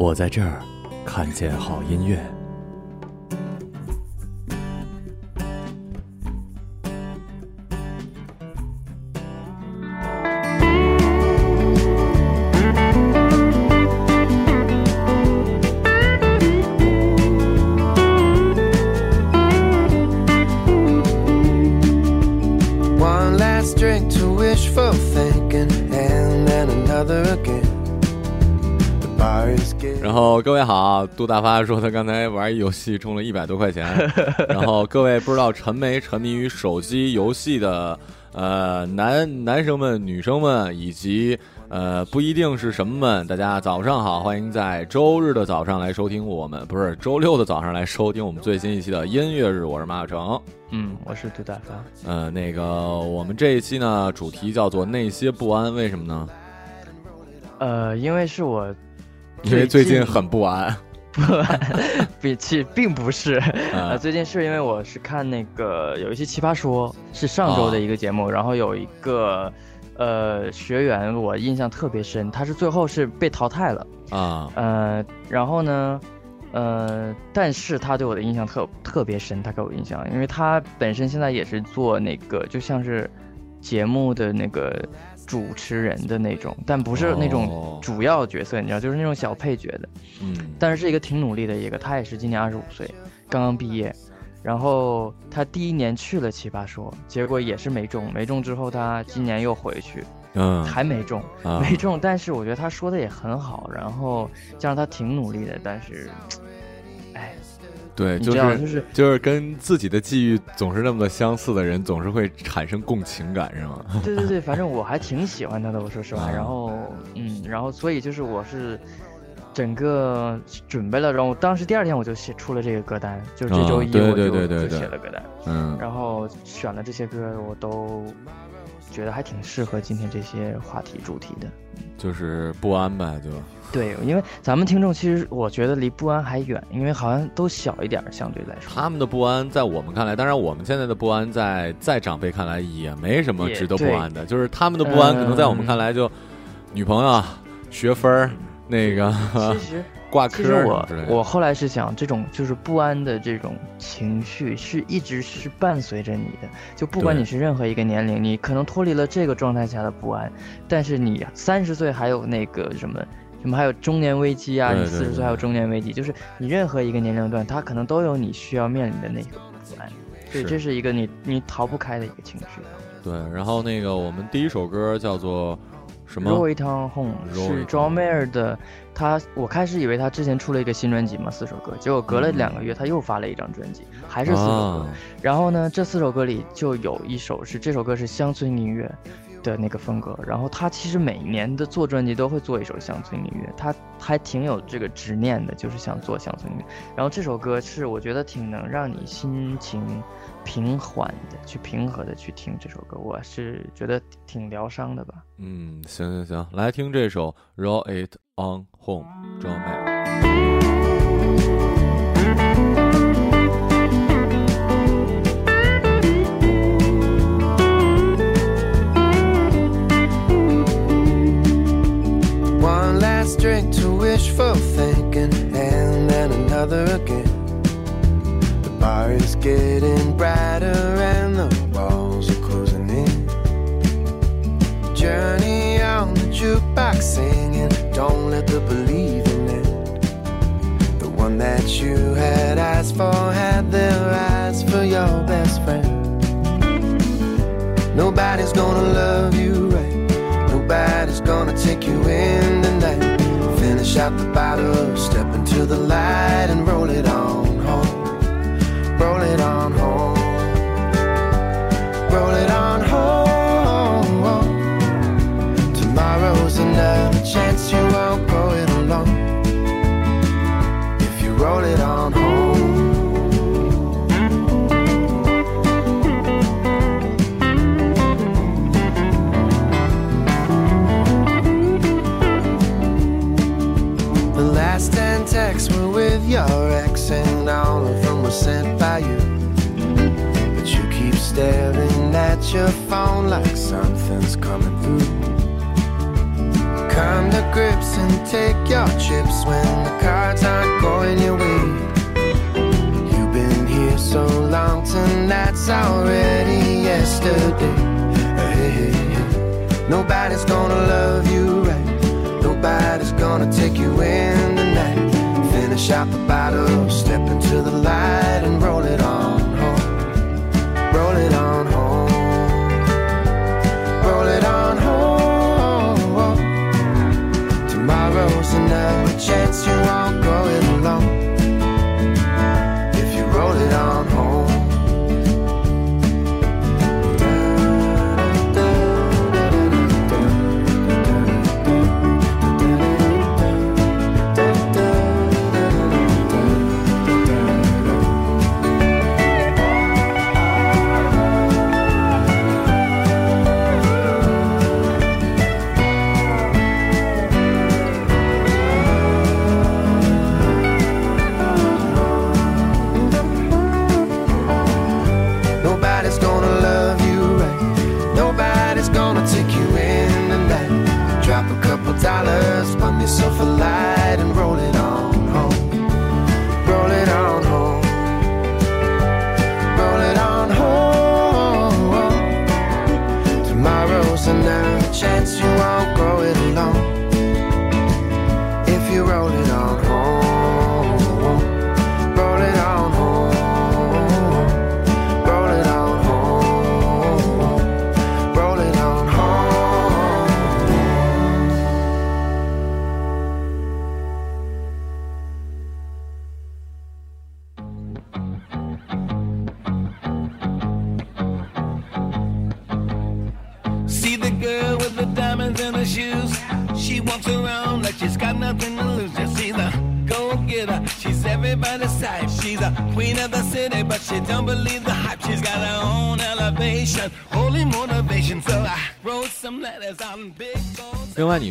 我在这儿看见好音乐。杜大发说他刚才玩一游戏充了一百多块钱。然后各位不知道沉没沉迷于手机游戏的呃男男生们、女生们，以及呃不一定是什么们，大家早上好，欢迎在周日的早上来收听我们，不是周六的早上来收听我们最新一期的音乐日，我是马小成。嗯，我是杜大发。呃，那个我们这一期呢，主题叫做那些不安，为什么呢？呃，因为是我因为最近很不安。比起并不是，啊。呃，最近是因为我是看那个有一期《奇葩说》，是上周的一个节目，然后有一个呃学员我印象特别深，他是最后是被淘汰了，啊。呃，然后呢，呃，但是他对我的印象特特别深，他给我印象，因为他本身现在也是做那个就像是节目的那个主持人的那种，但不是那哦。种主要角色，你知道，就是那种小配角的。嗯。但是是一个挺努力的一个，他也是今年二十五岁，刚刚毕业，然后他第一年去了奇葩说，结果也是没中，没中之后他今年又回去，嗯。还没中，啊。没中，但是我觉得他说的也很好，然后加上他挺努力的，但是，哎，对，就是就是就是跟自己的际遇总是那么的相似的人，总是会产生共情感，是吗？对对对，反正我还挺喜欢他的，我说实话。啊然后，嗯，然后所以就是我是整个准备了，然后当时第二天我就写出了这个歌单，就是这周一我就、对对对对就写了歌单，嗯，然后选了这些歌，我都觉得还挺适合今天这些话题主题的。就是不安呗，就对，因为咱们听众其实我觉得离不安还远，因为好像都小一点，相对来说。他们的不安在我们看来，当然我们现在的不安在在长辈看来也没什么值得不安的，就是他们的不安可能在我们嗯看来就女朋友啊、学分儿、那个其实 挂科其实我。我后来是想，这种就是不安的这种情绪是一直是伴随着你的，就不管你是任何一个年龄，你可能脱离了这个状态下的不安，但是你三十岁还有那个什么。什么还有中年危机啊？你四十岁还有中年危机，就是你任何一个年龄段，它可能都有你需要面临的那个阻碍，对，这是一个你你逃不开的一个情绪。对，然后那个我们第一首歌叫做什么？Roll It On Home 是 John Mayer 的，他我开始以为他之前出了一个新专辑嘛，四首歌，结果隔了嗯两个月他又发了一张专辑，还是四首歌。啊然后呢，这四首歌里就有一首是这首歌是乡村音乐的那个风格，然后他其实每年的做专辑都会做一首乡村音乐，他还挺有这个执念的，就是想做乡村音乐。然后这首歌是我觉得挺能让你心情平缓的去平和的去听这首歌，我是觉得挺疗伤的吧。嗯，行行行，来听这首《Roll It On Home》装备。Staring at your phone like something's coming through. Come to grips and take your chips when the cards aren't going your way. You've been here so long, tonight's already yesterday. Hey, hey, hey. Nobody's gonna love you right. Nobody's gonna take you in tonight. Finish out the bottle, step into the light and roll it on chance you won't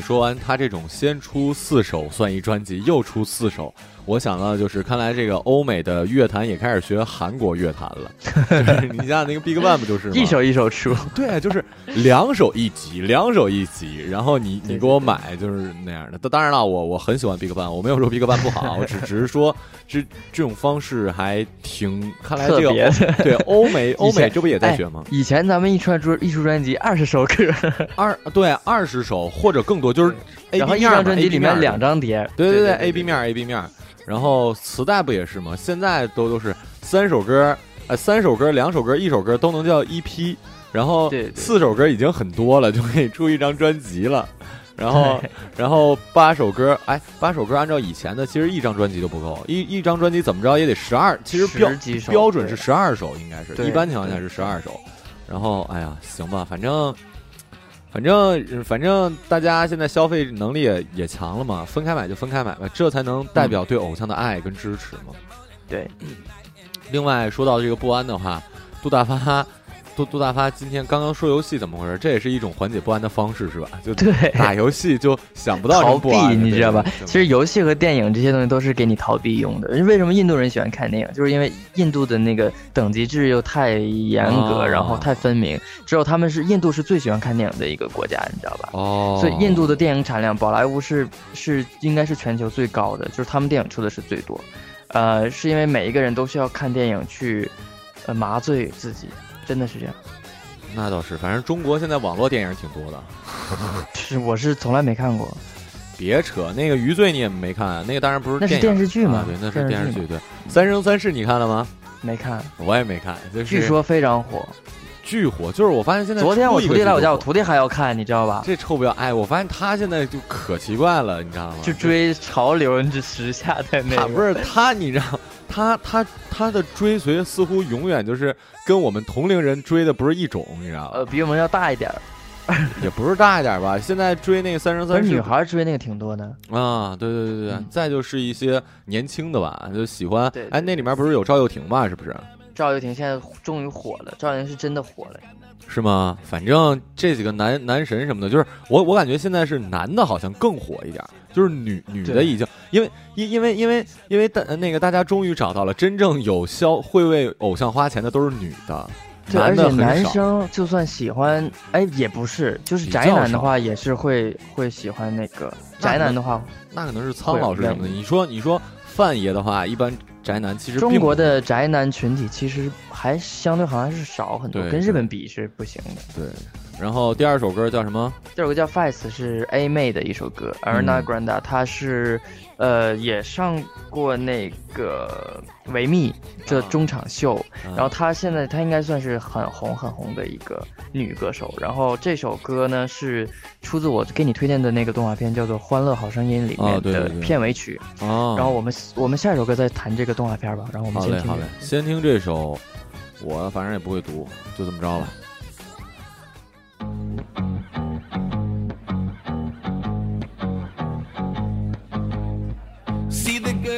说完他这种先出四首算一专辑，又出四首，我想到就是，看来这个欧美的乐坛也开始学韩国乐坛了。就是你像那个 Big Bang 不就是吗？一首一首出，对，就是两首一集，两首一集，然后你你给我买就是那样的。当当然了，我我很喜欢 Big Bang，我没有说 Big Bang 不好，我只只是说这这种方式还挺，看来这个对欧美 欧美这不也在学吗哎？以前咱们一出专一出专辑二十首歌，二对二十首或者更多，就是 A 然后 B 一张专辑里面面两张碟，对对对，A B 面 A B 面，然后磁带不也是吗？现在都都是三首歌，呃，三首歌、两首歌、一首歌都能叫 EP，然后四首歌已经很多了，就可以出一张专辑了。然后，然后八首歌，哎，八首歌按照以前的，其实一张专辑都不够，一一张专辑怎么着也得十二，其实标标准是十二首，应该是一般情况下是十二首。然后，哎呀，行吧，反正。反正反正大家现在消费能力也也强了嘛，分开买就分开买吧，这才能代表对偶像的爱跟支持嘛。对，另外说到这个不安的话，杜大发，杜杜大发今天刚刚说游戏怎么回事？这也是一种缓解不安的方式是吧？就对 打游戏就想不到逃避，你知道吧其实游戏和电影这些东西都是给你逃避用的。为什么印度人喜欢看电影？就是因为印度的那个等级制又太严格，哦然后太分明。只有他们是印度是最喜欢看电影的一个国家，你知道吧？哦，所以印度的电影产量，宝莱坞是是应该是全球最高的，就是他们电影出的是最多。呃，是因为每一个人都需要看电影去，呃，麻醉自己，真的是这样。那倒是，反正中国现在网络电影挺多的。是我是从来没看过，别扯，那个余罪你也没看，那个当然不是那是电视剧嘛啊对，那是电视剧剧。对，《三生三世》你看了吗？没看，我也没看，就是据说非常火。巨火。就是我发现现在昨天我徒弟来我家，我徒弟还要看，你知道吧？这臭不要哎！我发现他现在就可奇怪了，你知道吗？就追潮流，这时下的那他。不是他，你知道，他他他的追随似乎永远就是跟我们同龄人追的不是一种，你知道吗呃，比我们要大一点儿。也不是大一点吧？现在追那个三生三世女孩追那个挺多的。啊，对对对对对，嗯再就是一些年轻的吧，就喜欢对对哎，那里面不是有赵又廷吧？是不是？赵又廷现在终于火了，赵又廷是真的火了。是吗？反正这几个男男神什么的，就是我我感觉现在是男的好像更火一点，就是女女的已经因为因因为因为因为大那个大家终于找到了真正有消会为偶像花钱的都是女的，对，而且男。生就算喜欢，哎，也不是，就是宅男的话也是会会喜欢那个宅男的话，那可能是苍老师什么的。你说你说范爷的话，一般宅男其实中国的宅男群体其实还相对好像是少很多，跟日本比是不行的。对。然后第二首歌叫什么？这首歌叫《Fights》，是 A 妹的一首歌，Ariana 嗯 Grande，她是呃也上过那个维密这啊中场秀，嗯然后她现在她应该算是很红很红的一个女歌手。然后这首歌呢是出自我给你推荐的那个动画片，叫做《欢乐好声音》里面的片尾曲。哦，然后我们我们下一首歌再谈这个动画片吧。然后我们好嘞好嘞先听这个。，先听这首，我反正也不会读，就这么着了。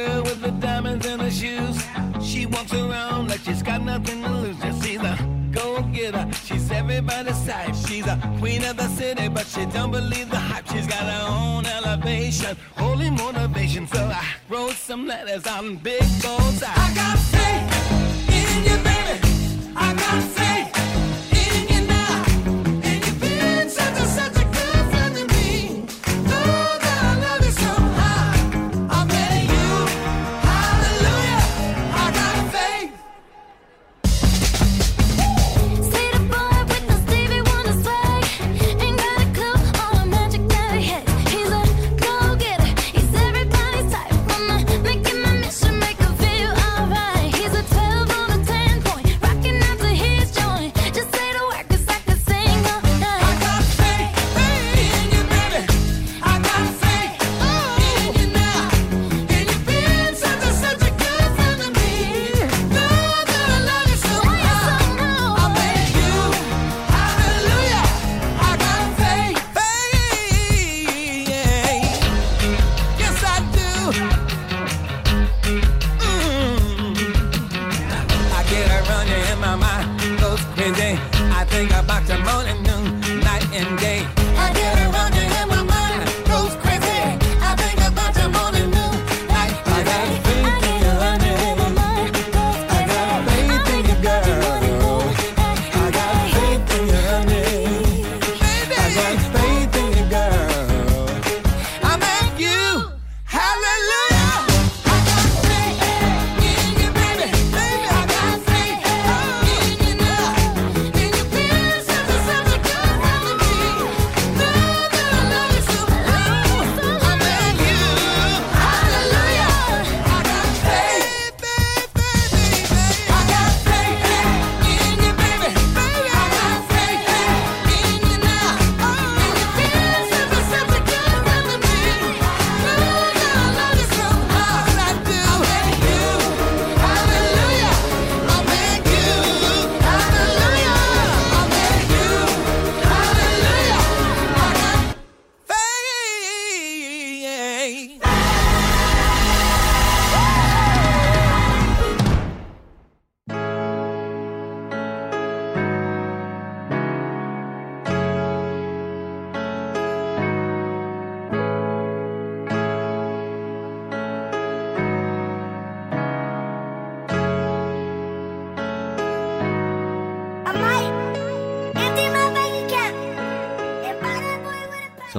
Girl with the diamonds in her shoes. She walks around like she's got nothing to lose. Just see the go getter. She's everybody's type. She's a queen of the city, but she don't believe the hype. She's got her own elevation, holy motivation. So I wrote some letters on big bullseye. I got faith in you, baby. I got faith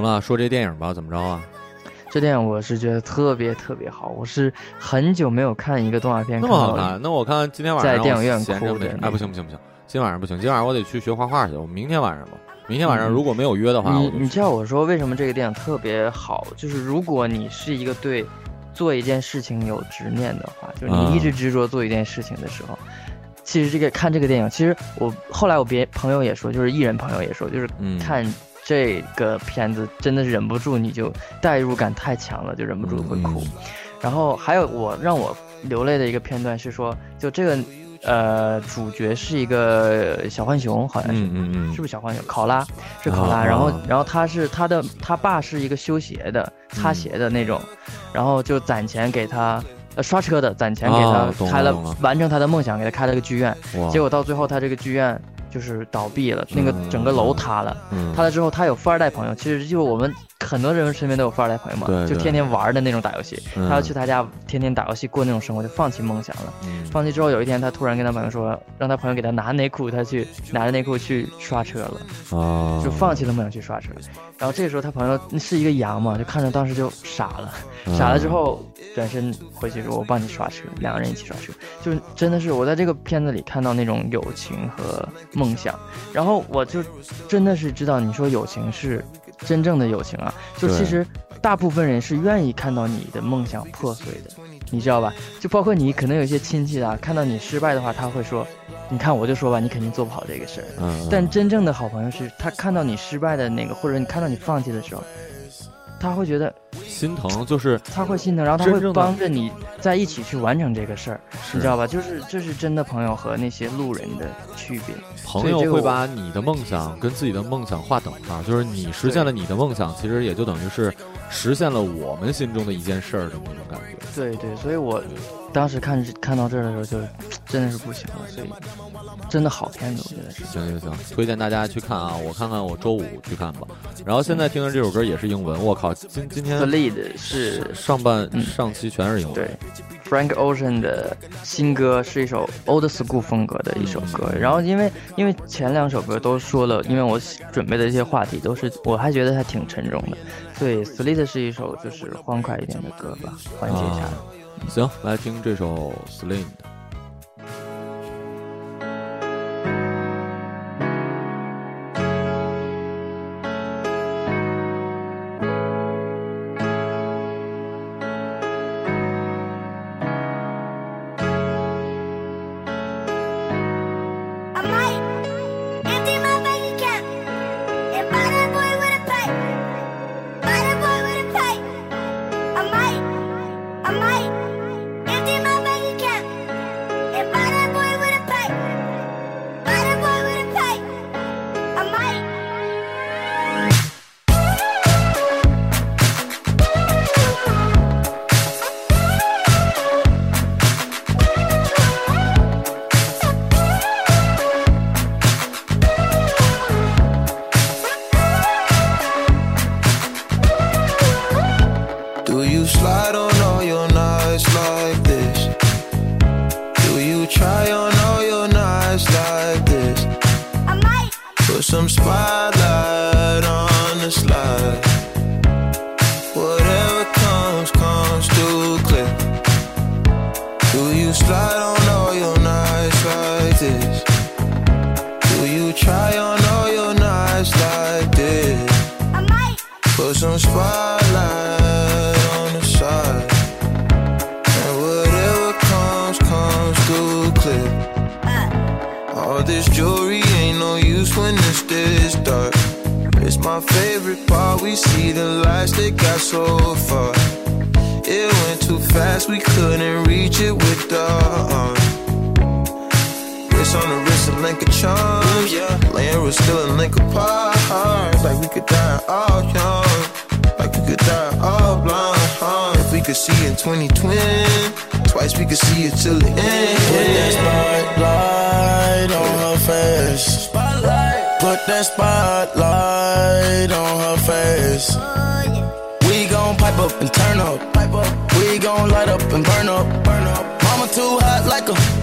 行了，说这电影吧，怎么着啊？这电影我是觉得特别特别好，我是很久没有看一个动画片那么好看？那我看今天晚上在电影院哭的那不行不行不行，今晚上不行，今晚上我得去学画画去。我明天晚上吧，明天晚上嗯如果没有约的话，你你知道我说为什么这个电影特别好？就是如果你是一个对做一件事情有执念的话，就是啊你一直执着做一件事情的时候，其实这个看这个电影，其实我后来我别朋友也说，就是艺人朋友也说，就是嗯看这个片子真的忍不住，你就代入感太强了，就忍不住会哭。嗯然后还有我让我流泪的一个片段是说，就这个呃主角是一个小浣熊，好像是。嗯嗯嗯是不是小浣熊？考拉是考拉，啊然后啊然后他是他的他爸是一个修鞋的，擦嗯鞋的那种，然后就攒钱给他。呃，刷车的攒钱给他开了，完成他的梦想，给他开了个剧院。哇，结果到最后，他这个剧院就是倒闭了，那个整个楼塌了。嗯，塌了之后，他有富二代朋友，其实就是我们很多人身边都有富二代朋友嘛，对对就天天玩的那种打游戏。嗯他要去他家天天打游戏过那种生活，就放弃梦想了。嗯放弃之后，有一天他突然跟他朋友说，让他朋友给他拿内裤，他去拿着内裤去刷车了，哦，就放弃了梦想去刷车。然后这个时候他朋友那是一个羊嘛，就看着当时就傻了，嗯傻了之后转身回去说：“我帮你刷车。”两个人一起刷车，就是真的是我在这个片子里看到那种友情和梦想，然后我就真的是知道你说友情是真正的友情啊，就其实大部分人是愿意看到你的梦想破碎的，你知道吧？就包括你可能有一些亲戚啊，看到你失败的话，他会说：“你看我就说吧，你肯定做不好这个事儿。”嗯，但真正的好朋友是他看到你失败的那个，或者你看到你放弃的时候，他会觉得心疼就是他会心疼，然后他会帮着你在一起去完成这个事儿，你知道吧？就是这是真的朋友和那些路人的区别。朋友会把你的梦想跟自己的梦想划等号，就是你实现了你的梦想，其实也就等于是实现了我们心中的一件事儿的那种感觉。对对，所以我当时看看到这儿的时候，就真的是不行了。所以真的好片子，我觉得是。行行行，推荐大家去看啊！我看看我周五去看吧。然后现在听的这首歌也是英文，我靠，今今天 The Lead 是上半、嗯上期全是英文。对，Frank Ocean 的新歌是一首 old school 风格的一首歌。嗯然后因为因为前两首歌都说了，因为我准备的一些话题都是我还觉得还挺沉重的，所以 Sleet 是一首就是欢快一点的歌吧，缓解一下。啊行，来听这首 Slim。Twice we could see it till the end. Put that spotlight on her face. Put that spotlight on her face. We gon' pipe up and turn up. We gon' light up and burn up. Burn up. Mama too hot like a like what? Mama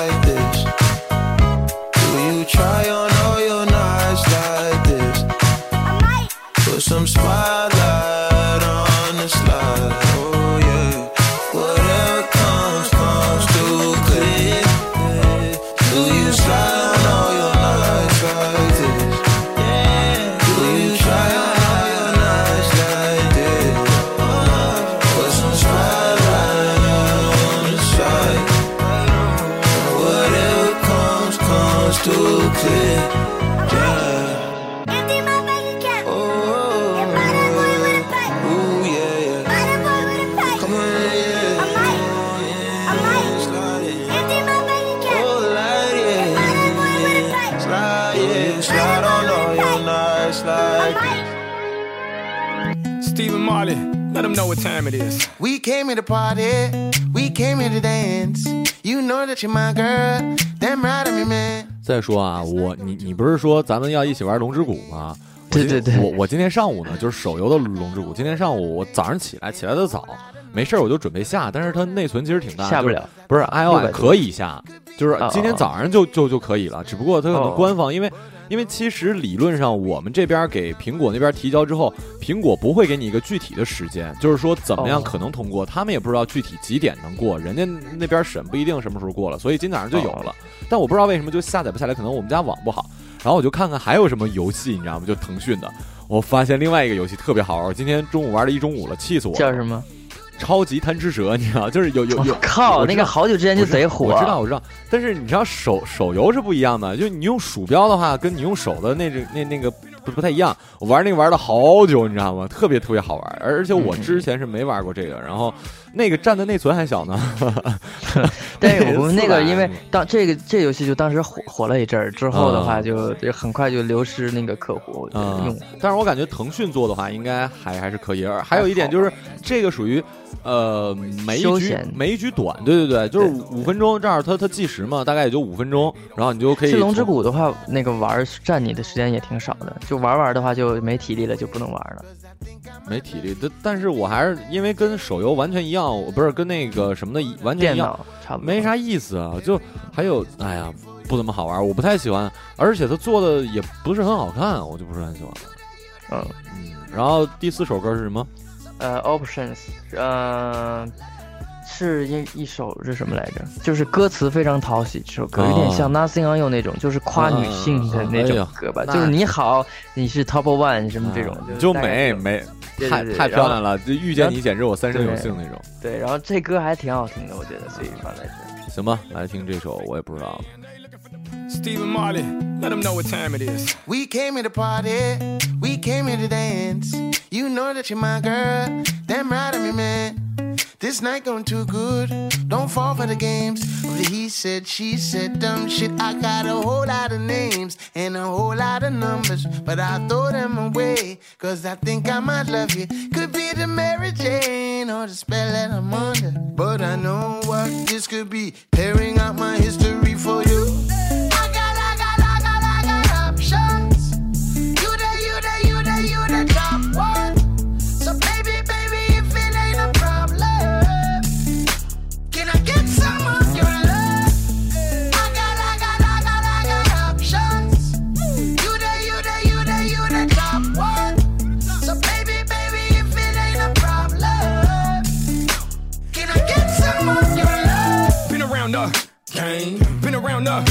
try on all your nights like this? I might. Put some spotlight 说啊，我你你不是说咱们要一起玩龙之谷吗？对对对我我今天上午呢，就是手游的龙之谷。今天上午我早上起来起来的早，没事儿我就准备下，但是它内存其实挺大，就是下不了。不是600 iOS 可以下，就是哦今天早上就就就可以了，只不过它可能哦官方，因为因为其实理论上我们这边给苹果那边提交之后，苹果不会给你一个具体的时间，就是说怎么样哦可能通过，他们也不知道具体几点能过，人家那边审不一定什么时候过了，所以今早上就有了。但我不知道为什么就下载不下来，可能我们家网不好。然后我就看看还有什么游戏，你知道吗？就腾讯的，我发现另外一个游戏特别好玩，我今天中午玩了一中午了，气死我了。叫什么？超级贪吃蛇，你知道，就是有有有我，靠，那个好久之前就贼火。我知道，我知道，但是你知道手手游是不一样的，就你用鼠标的话，跟你用手的那种那那个不不太一样。我玩那个玩了好久，你知道吗？特别特别好玩，而而且我之前是没玩过这个，然后那个占的内存还小呢。但是 我们那个，因为当这个这游戏就当时火火了一阵儿，之后的话嗯就就很快就流失那个客户用嗯户。，但是我感觉腾讯做的话，应该还还是可以。而还有一点就是，这个属于呃每一局休闲每一局短，对对对，就是五分钟，这样它它计时嘛，大概也就五分钟，然后你就可以去龙之谷的话，那个玩儿占你的时间也挺少的，就玩玩的话就没体力了，就不能玩了。没体力，但但是我还是因为跟手游完全一样，我不是跟那个什么的完全一样，差不多。没啥意思啊。就还有，哎呀，不怎么好玩，我不太喜欢，而且他做的也不是很好看，我就不是很喜欢。嗯，嗯，然后第四首歌是什么？呃，options，呃，是一一首是什么来着？就是歌词非常讨喜，这首歌有点哦像 Nothing on You 那种，就是夸女性的那种歌吧，那就是你好，你是 top one 什么这种就美美，太太漂亮了，就遇见你简直我三生有幸那种。对，然后这歌还挺好听的，我觉得，所以放在这。行吧，来听这首，我也不知道。Stephen Marley, let them know what time it is. We came here to party, we came here to dance. You know that you're my girl, damn right I'm your man. This night going too good, don't fall for the games. He said, she said, dumb shit. I got a whole lot of names and a whole lot of numbers, but I throw them away, cause I think I might love you. Could be the Mary Jane or the spell that I'm under. But I know what this could be, tearing out my history for you. Game, been around the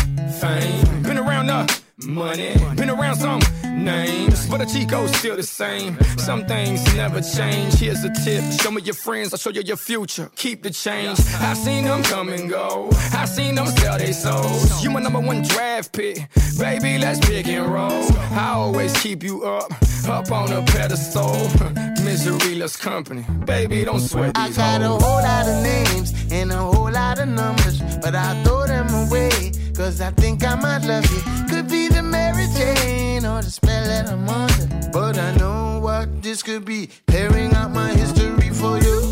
fame, been around the money, been around some names, but the Chico's still the same. Some things never change. Here's a tip: show me your friends, I'll show you your future. Keep the change. I've seen them come and go. I've seen them sell their souls. You my number one draft pick, baby. Let's pick and roll. I always keep you up, up on a pedestal. Misery loves company, baby. Don't sweat these I got a hoes. whole lot of names and a whole lot of numbers, but I throw them away, cause I think I might love you. Could be the Mary Jane or the spell that I'm under, but I know what this could be, tearing out my history for you.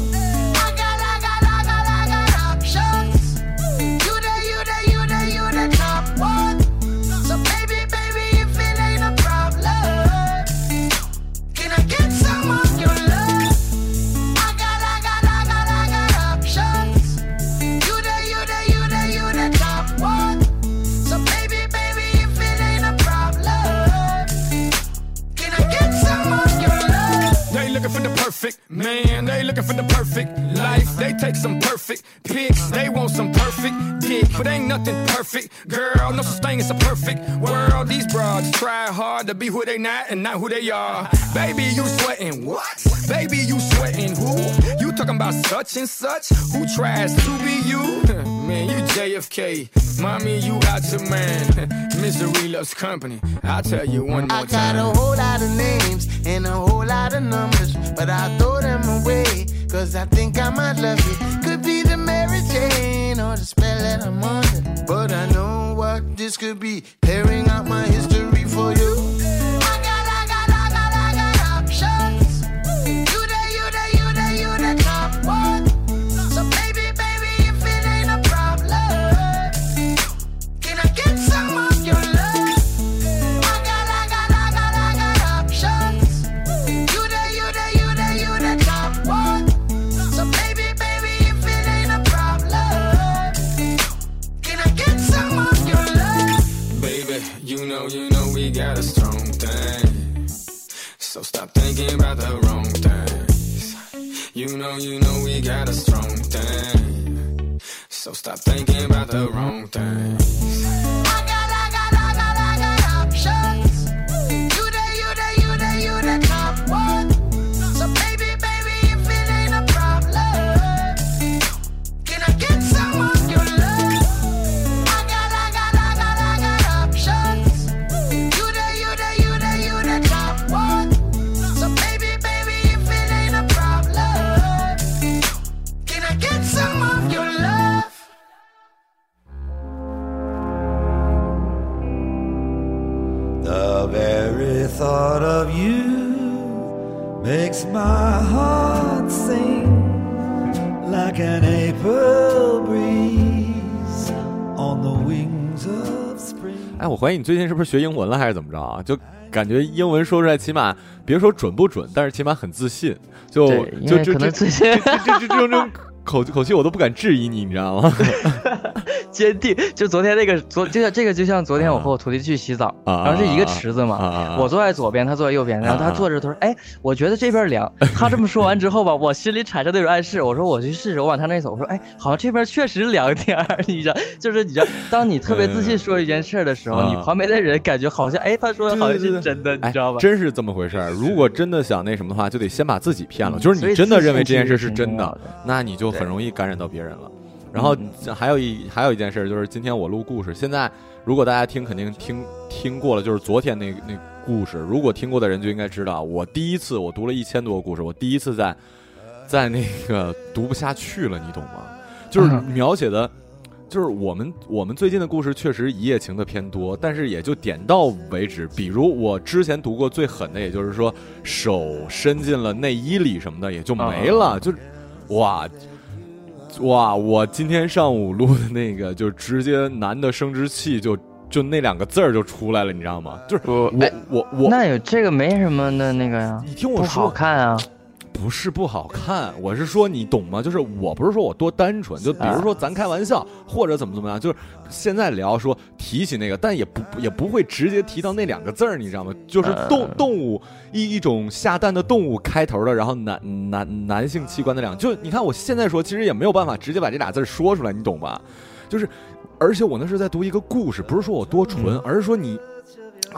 Looking for the perfect man, they looking for the perfect life. They take some perfect pics, they want some perfect dick, but ain't nothing perfect. Girl, no such thing as a perfect world. These broads try hard to be who they not and not who they are. Baby, you sweating what? Baby, you sweating who? You talking about such and such? Who tries to be you? Man, you JFK. Mommy, you got your man. Misery loves company. I'll tell you one more time. I got a whole lot of names and a whole lot of numbers, but I throw them away, cause I think I might love you. Could be the Mary Jane or the spell that I'm under, but I know what this could be. Clearing out my history for you. So stop thinking about the wrong things. You know, you know we got a strong thing. So stop thinking about the wrong things. 怀疑你最近是不是学英文了，还是怎么着啊？就感觉英文说出来，起码别说准不准，但是起码很自信。就对因为就这这这这这种口口气，我都不敢质疑你，你知道吗？坚定。就昨天那个昨就像这个就像昨天我和我徒弟去洗澡，啊然后是一个池子嘛，我坐在左边，他坐在右边，然后他坐着，他说：“哎，我觉得这边凉。”他这么说完之后吧，我心里产生那种暗示，我说我去试试，我往他那一走，我说：“哎，好像这边确实凉点儿。”你知道，就是你知道，当你特别自信说一件事儿的时候，嗯你旁边的人感觉好像哎，他说的好像是真的，哎你知道吧？真是这么回事儿。如果真的想那什么的话，就得先把自己骗了。就是你真的认为这件事是真的，那你就很容易感染到别人了。然后还有一还有一件事，就是今天我录故事，现在如果大家听，肯定听听过了，就是昨天那那故事。如果听过的人就应该知道，我第一次我读了一千多个故事，我第一次在在那个读不下去了，你懂吗？就是嗯描写的。就是我们我们最近的故事确实一夜情的偏多，但是也就点到为止。比如我之前读过最狠的，也就是说手伸进了内衣里什么的，也就没了。就是哇哇！我今天上午录的那个，就直接男的生殖器就就那两个字儿就出来了，你知道吗？就是我我哎我我，那有这个没什么的那个呀，你听我不好，看啊。不是不好看，我是说你懂吗？就是我不是说我多单纯，就比如说咱开玩笑或者怎么怎么样，就是现在聊说提起那个，但也不也不会直接提到那两个字儿，你知道吗？就是动嗯动物一一种下蛋的动物开头的，然后男男男性器官的两，就你看我现在说，其实也没有办法直接把这俩字儿说出来，你懂吧？就是，而且我那是在读一个故事，不是说我多纯，而是说你。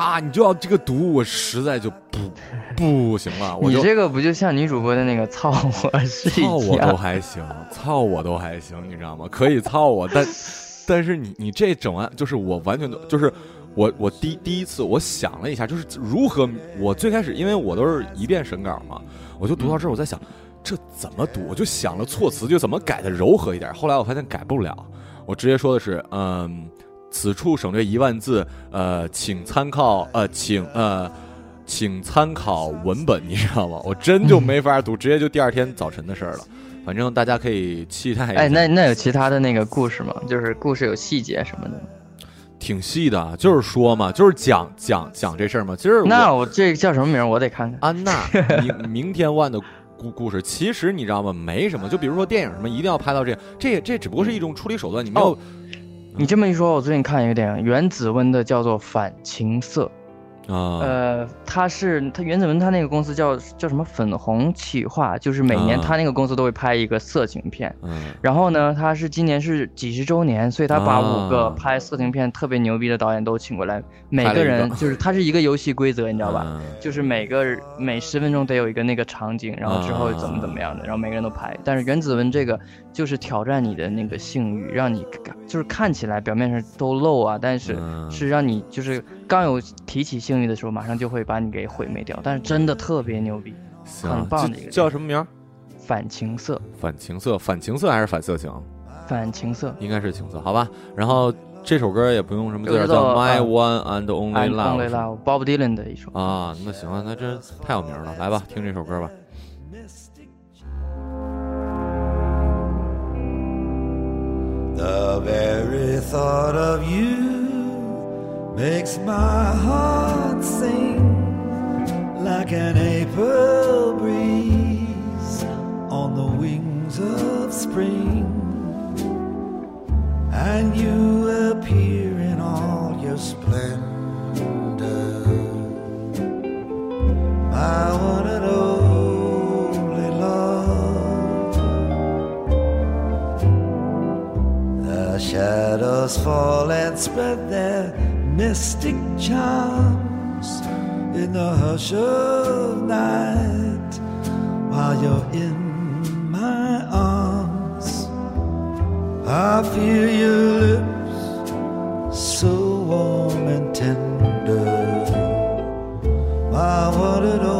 啊，你就要这个读，我实在就不 不行了，你这个不就像女主播的那个操我是操我都？还行，操我都还行，你知道吗？可以操我，但 但是你你这整完就是我完全都就是我我第第一次我想了一下，就是如何我最开始因为我都是一遍审稿嘛，我就读到这儿我在想这怎么读，我就想了措辞就怎么改的柔和一点，后来我发现改不了，我直接说的是嗯。此处省略一万字，呃，请参考，呃，请呃，请参考文本，你知道吗？我真就没法读，直接就第二天早晨的事儿了。反正大家可以期待一下。哎，那那有其他的那个故事吗？就是故事有细节什么的。挺细的，就是说嘛，就是讲讲讲这事儿嘛。其实我那我这个叫什么名儿？我得看看。安娜 明明天万的故故事，其实你知道吗？没什么。就比如说电影什么，一定要拍到这样，这这只不过是一种处理手段，你没有、哦你这么一说，我最近看一个电影，原子温的叫做《反情色》，啊，呃，他是他原子文他那个公司叫叫什么粉红企划，就是每年啊他那个公司都会拍一个色情片。嗯然后呢，他是今年是几十周年，所以他把五个啊拍色情片特别牛逼的导演都请过来，每个个人就是他是一个游戏规则，你知道吧？嗯就是每个每十分钟得有一个那个场景，然后之后怎么怎么样的，然后每个人都拍。但是原子文这个就是挑战你的那个性欲，让你就是看起来表面上都露啊，但是嗯是让你就是刚有提起性欲的时候，马上就会把你给毁灭掉。但是真的特别牛逼，很棒的一个叫叫什么名儿？反情色，反情色，反情色还是反色情？反情色。应该是情色，好吧。然后这首歌也不用什么字儿，叫《My 呃 One and Only Love Bob Dylan 的一首。啊。那行了，那这太有名了，来吧，听这首歌吧。The very thought of you makes my heart sing like an April breeze on the wings of spring. And you appear in all your splendor, my one and only love. The shadows fall and spread their mystic charms in the hush of night while you're in my arms. I feel your lips so warm and tender, my one and only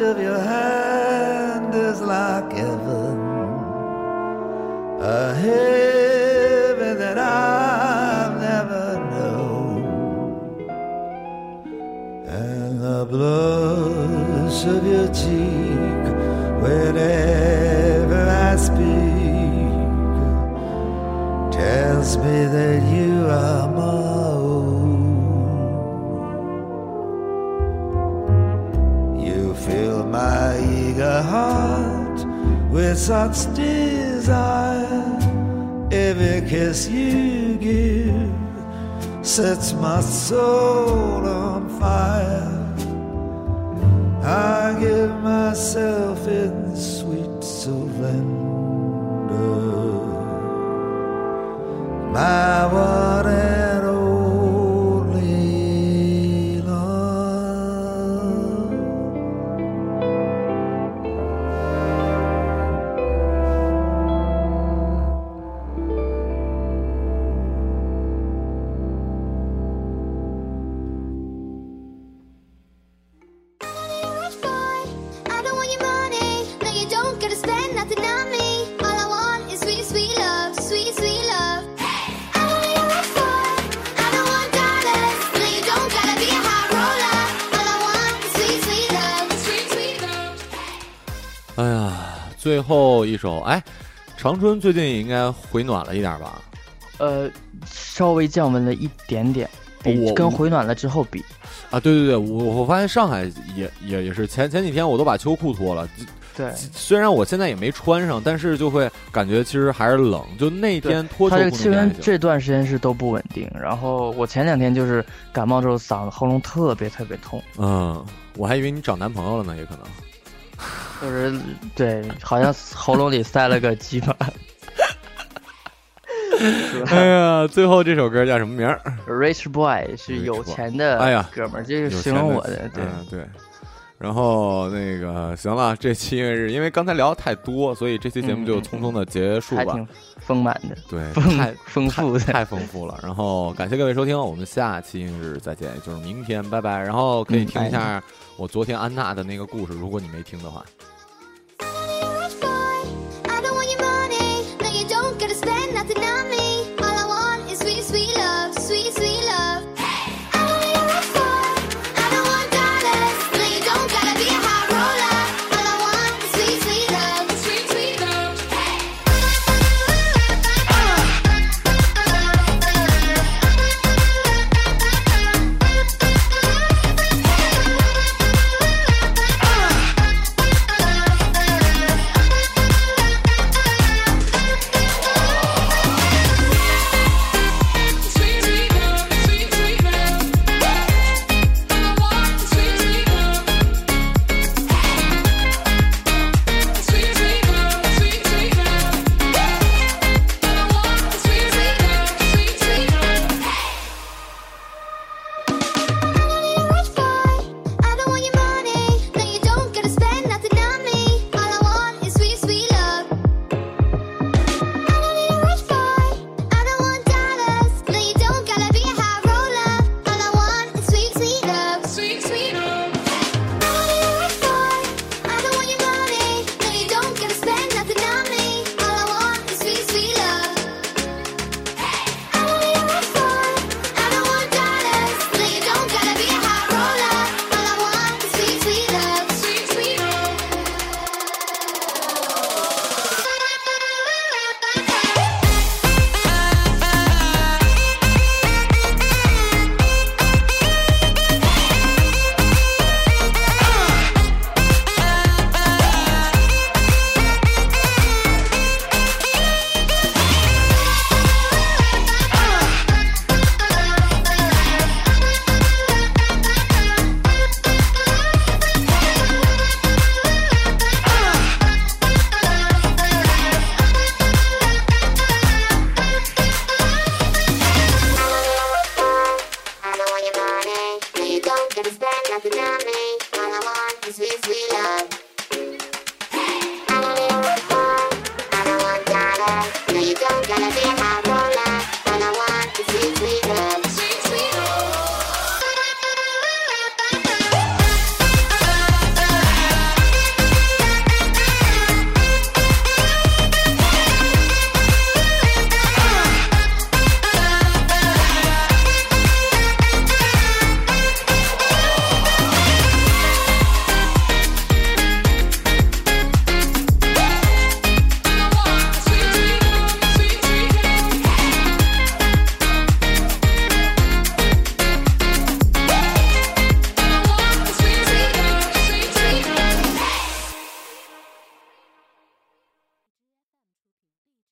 of your hand is like heaven, a heaven that I've never known, and the blush of your cheek whenever I speak tells me that you are my heart with such desire. Every kiss you give sets my soul on fire. I give myself in sweet surrender. My 后一首，哎，长春最近也应该回暖了一点吧？呃，稍微降温了一点点，比跟回暖了之后比，啊，对对对，我我发现上海也也也是前前几天我都把秋裤脱了，对，虽然我现在也没穿上，但是就会感觉其实还是冷。就那天脱秋裤它这个气温这段时间是都不稳定。然后我前两天就是感冒之后嗓子喉咙特别特别痛，嗯，我还以为你找男朋友了呢，也可能。就是对，好像喉咙里塞了个鸡巴。哎呀，最后这首歌叫什么名儿？？Rich boy 是有钱的哎呀哥们儿，这是形容我的，对。嗯对。然后那个行了，这期音乐日因为刚才聊的太多，所以这期节目就匆匆的结束吧。还挺丰满的，对，丰太丰富的。太丰富了。然后感谢各位收听，我们下期日再见，也就是明天，拜拜。然后可以嗯听一下我昨天安娜的那个故事，如果你没听的话。